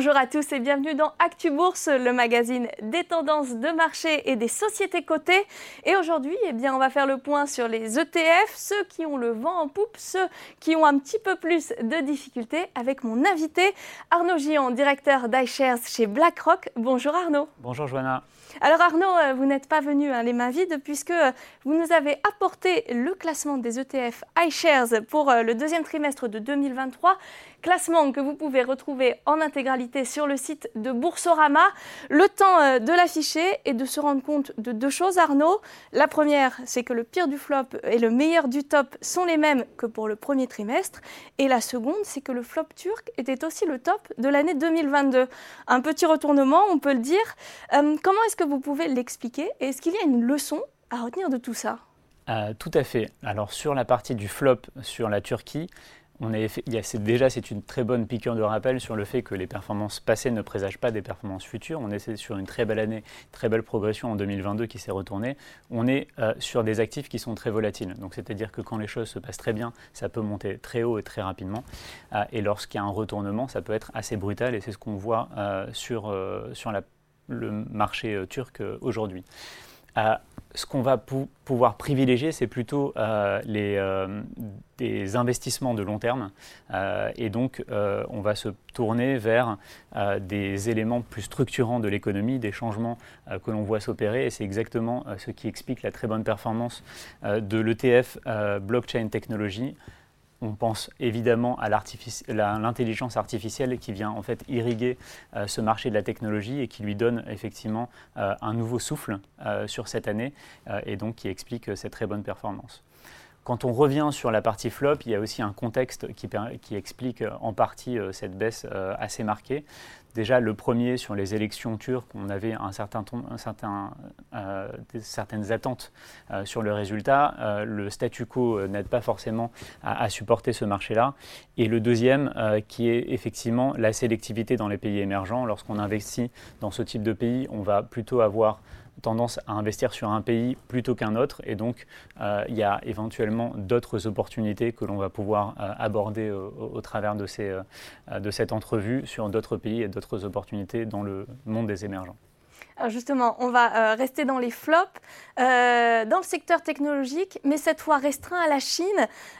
Bonjour à tous et bienvenue dans Actu Bourse, le magazine des tendances de marché et des sociétés cotées. Et aujourd'hui, eh bien, on va faire le point sur les ETF, ceux qui ont le vent en poupe, ceux qui ont un petit peu plus de difficultés, avec mon invité Arnaud Gillon, directeur d'iShares chez BlackRock. Bonjour Arnaud. Bonjour Joanna. Alors Arnaud, euh, vous n'êtes pas venu hein, les mains vides puisque euh, vous nous avez apporté le classement des ETF iShares pour euh, le deuxième trimestre de 2023. Classement que vous pouvez retrouver en intégralité sur le site de Boursorama. Le temps de l'afficher et de se rendre compte de deux choses, Arnaud. La première, c'est que le pire du flop et le meilleur du top sont les mêmes que pour le premier trimestre. Et la seconde, c'est que le flop turc était aussi le top de l'année 2022. Un petit retournement, on peut le dire. comment est-ce que vous pouvez l'expliquer Et est-ce qu'il y a une leçon à retenir de tout ça? Euh, Tout à fait. Alors sur la partie du flop sur la Turquie, on déjà c'est une très bonne piqûre de rappel sur le fait que les performances passées ne présagent pas des performances futures. On est sur une très belle année, très belle progression en 2022 qui s'est retournée. On est euh, sur des actifs qui sont très volatiles. Donc c'est-à-dire que quand les choses se passent très bien, ça peut monter très haut et très rapidement. Euh, et lorsqu'il y a un retournement, ça peut être assez brutal. Et c'est ce qu'on voit sur, sur la le marché euh, turc euh, aujourd'hui. Euh, ce qu'on va pouvoir privilégier, c'est plutôt les, des investissements de long terme. et donc, on va se tourner vers des éléments plus structurants de l'économie, des changements que l'on voit s'opérer. Et c'est exactement ce qui explique la très bonne performance de l'ETF Blockchain Technology on pense évidemment à l'intelligence artificielle qui vient en fait irriguer euh, ce marché de la technologie et qui lui donne effectivement euh, un nouveau souffle euh, sur cette année et donc qui explique cette très bonne performance. Quand on revient sur la partie flop, il y a aussi un contexte qui, explique en partie cette baisse assez marquée. Déjà, le premier sur les élections turques, on avait un certain, certain, euh, certaines attentes euh, sur le résultat. Euh, le statu quo n'aide pas forcément à supporter ce marché-là. Et le deuxième, qui est effectivement la sélectivité dans les pays émergents. Lorsqu'on investit dans ce type de pays, on va plutôt avoir tendance à investir sur un pays plutôt qu'un autre. Et donc, euh, il y a éventuellement d'autres opportunités que l'on va pouvoir euh, aborder au, travers euh, de cette entrevue sur d'autres pays et d'autres opportunités dans le monde des émergents. Alors justement, on va rester dans les flops, dans le secteur technologique, mais cette fois restreint à la Chine,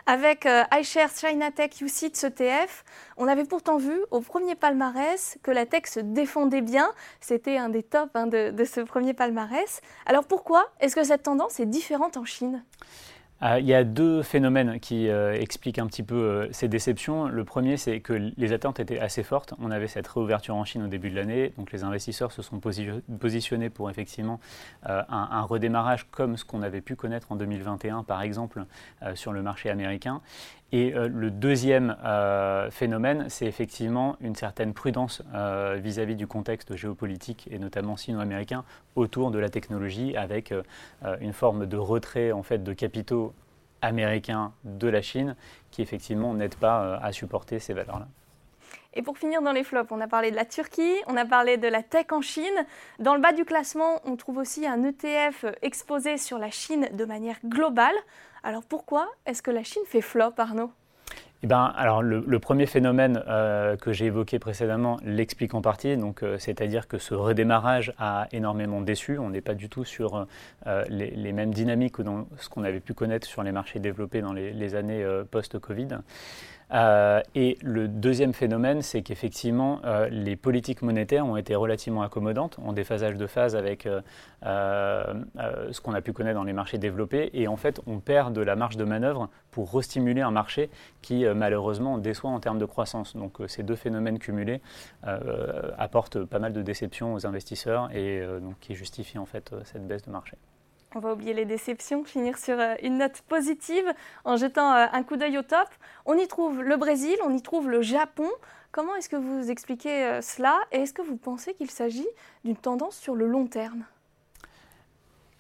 avec iShares China Tech UCITS ETF. On avait pourtant vu au premier palmarès que la tech se défendait bien. C'était un des tops hein, de, ce premier palmarès. Alors pourquoi est-ce que cette tendance est différente en Chine? euh, il y a deux phénomènes qui euh, expliquent un petit peu euh, ces déceptions. Le premier, c'est que les attentes étaient assez fortes. On avait cette réouverture en Chine au début de l'année, donc les investisseurs se sont positionnés pour effectivement un, redémarrage comme ce qu'on avait pu connaître en 2021, par exemple, sur le marché américain. Et euh, le deuxième euh, phénomène, c'est effectivement une certaine prudence euh, vis-à-vis du contexte géopolitique et notamment sino-américain autour de la technologie, avec une forme de retrait en fait de capitaux américains de la Chine, qui effectivement n'aide pas à supporter ces valeurs-là. Et pour finir dans les flops, on a parlé de la Turquie, on a parlé de la tech en Chine. Dans le bas du classement, on trouve aussi un ETF exposé sur la Chine de manière globale. Alors pourquoi est-ce que la Chine fait flop, Arnaud? Eh ben, alors le, premier phénomène euh, que j'ai évoqué précédemment l'explique en partie, donc euh, c'est-à-dire que ce redémarrage a énormément déçu. On n'est pas du tout sur euh, les, mêmes dynamiques que ce qu'on avait pu connaître sur les marchés développés dans les années post-Covid. Euh, et le deuxième phénomène, c'est qu'effectivement, euh, les politiques monétaires ont été relativement accommodantes, ont des phasages de phase avec euh, ce qu'on a pu connaître dans les marchés développés, et en fait, on perd de la marge de manœuvre pour restimuler un marché qui, malheureusement, déçoit en termes de croissance. Donc, ces deux phénomènes cumulés apportent pas mal de déceptions aux investisseurs et qui justifient en fait cette baisse de marché. On va oublier les déceptions, finir sur euh, une note positive en jetant euh, un coup d'œil au top. On y trouve le Brésil, on y trouve le Japon. Comment est-ce que vous expliquez euh, cela et est-ce que vous pensez qu'il s'agit d'une tendance sur le long terme?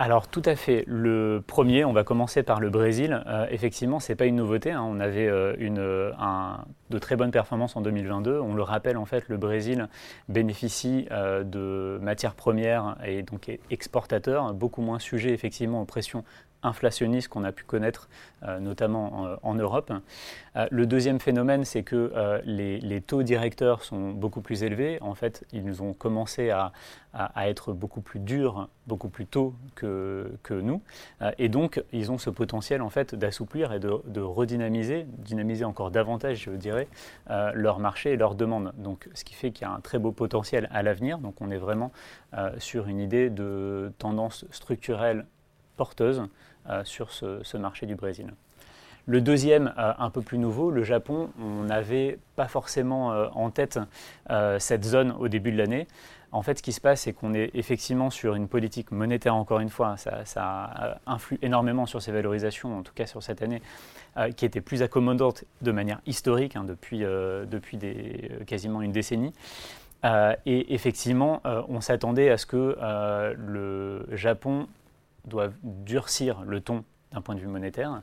Alors tout à fait. Le premier, on va commencer par le Brésil. Euh, effectivement, ce n'est pas une nouveauté. Hein. On avait euh, une, de très bonnes performances en 2022. On le rappelle, en fait, le Brésil bénéficie euh, de matières premières et donc est exportateur, beaucoup moins sujet effectivement aux pressions inflationniste qu'on a pu connaître notamment en, Europe. le deuxième phénomène, c'est que les, taux directeurs sont beaucoup plus élevés. En fait, ils ont commencé à, être beaucoup plus durs, beaucoup plus tôt que, nous. et donc, ils ont ce potentiel en fait d'assouplir et de, de, redynamiser, dynamiser encore davantage, je dirais, leur marché et leur demande. Donc, ce qui fait qu'il y a un très beau potentiel à l'avenir. Donc, on est vraiment sur une idée de tendance structurelle porteuse euh, sur ce, marché du Brésil. Le deuxième, euh, un peu plus nouveau, le Japon, on n'avait pas forcément euh, en tête cette zone au début de l'année. En fait, ce qui se passe, c'est qu'on est effectivement sur une politique monétaire, encore une fois, ça, influe énormément sur ces valorisations, en tout cas sur cette année, qui était plus accommodante de manière historique, hein, depuis, quasiment une décennie. et effectivement, on s'attendait à ce que le Japon doivent durcir le ton d'un point de vue monétaire,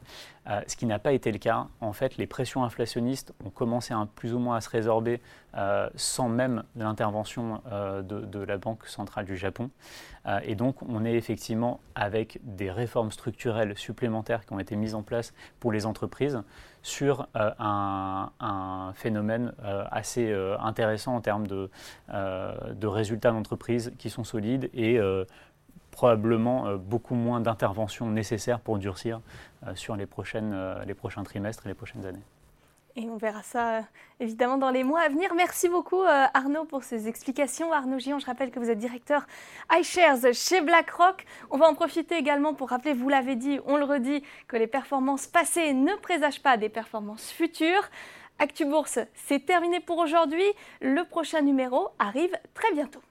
euh, ce qui n'a pas été le cas. En fait, les pressions inflationnistes ont commencé plus ou moins à se résorber euh, sans même l'intervention euh, de, la Banque centrale du Japon. et donc, on est effectivement avec des réformes structurelles supplémentaires qui ont été mises en place pour les entreprises sur un, phénomène assez intéressant en termes de, de résultats d'entreprise qui sont solides et probablement euh, beaucoup moins d'interventions nécessaires pour durcir euh, sur les, prochaines, euh, les prochains trimestres et les prochaines années. Et on verra ça évidemment dans les mois à venir. Merci beaucoup Arnaud pour ces explications. Arnaud Gion, je rappelle que vous êtes directeur iShares chez BlackRock. On va en profiter également pour rappeler, vous l'avez dit, on le redit, que les performances passées ne présagent pas des performances futures. ActuBourse, c'est terminé pour aujourd'hui. Le prochain numéro arrive très bientôt.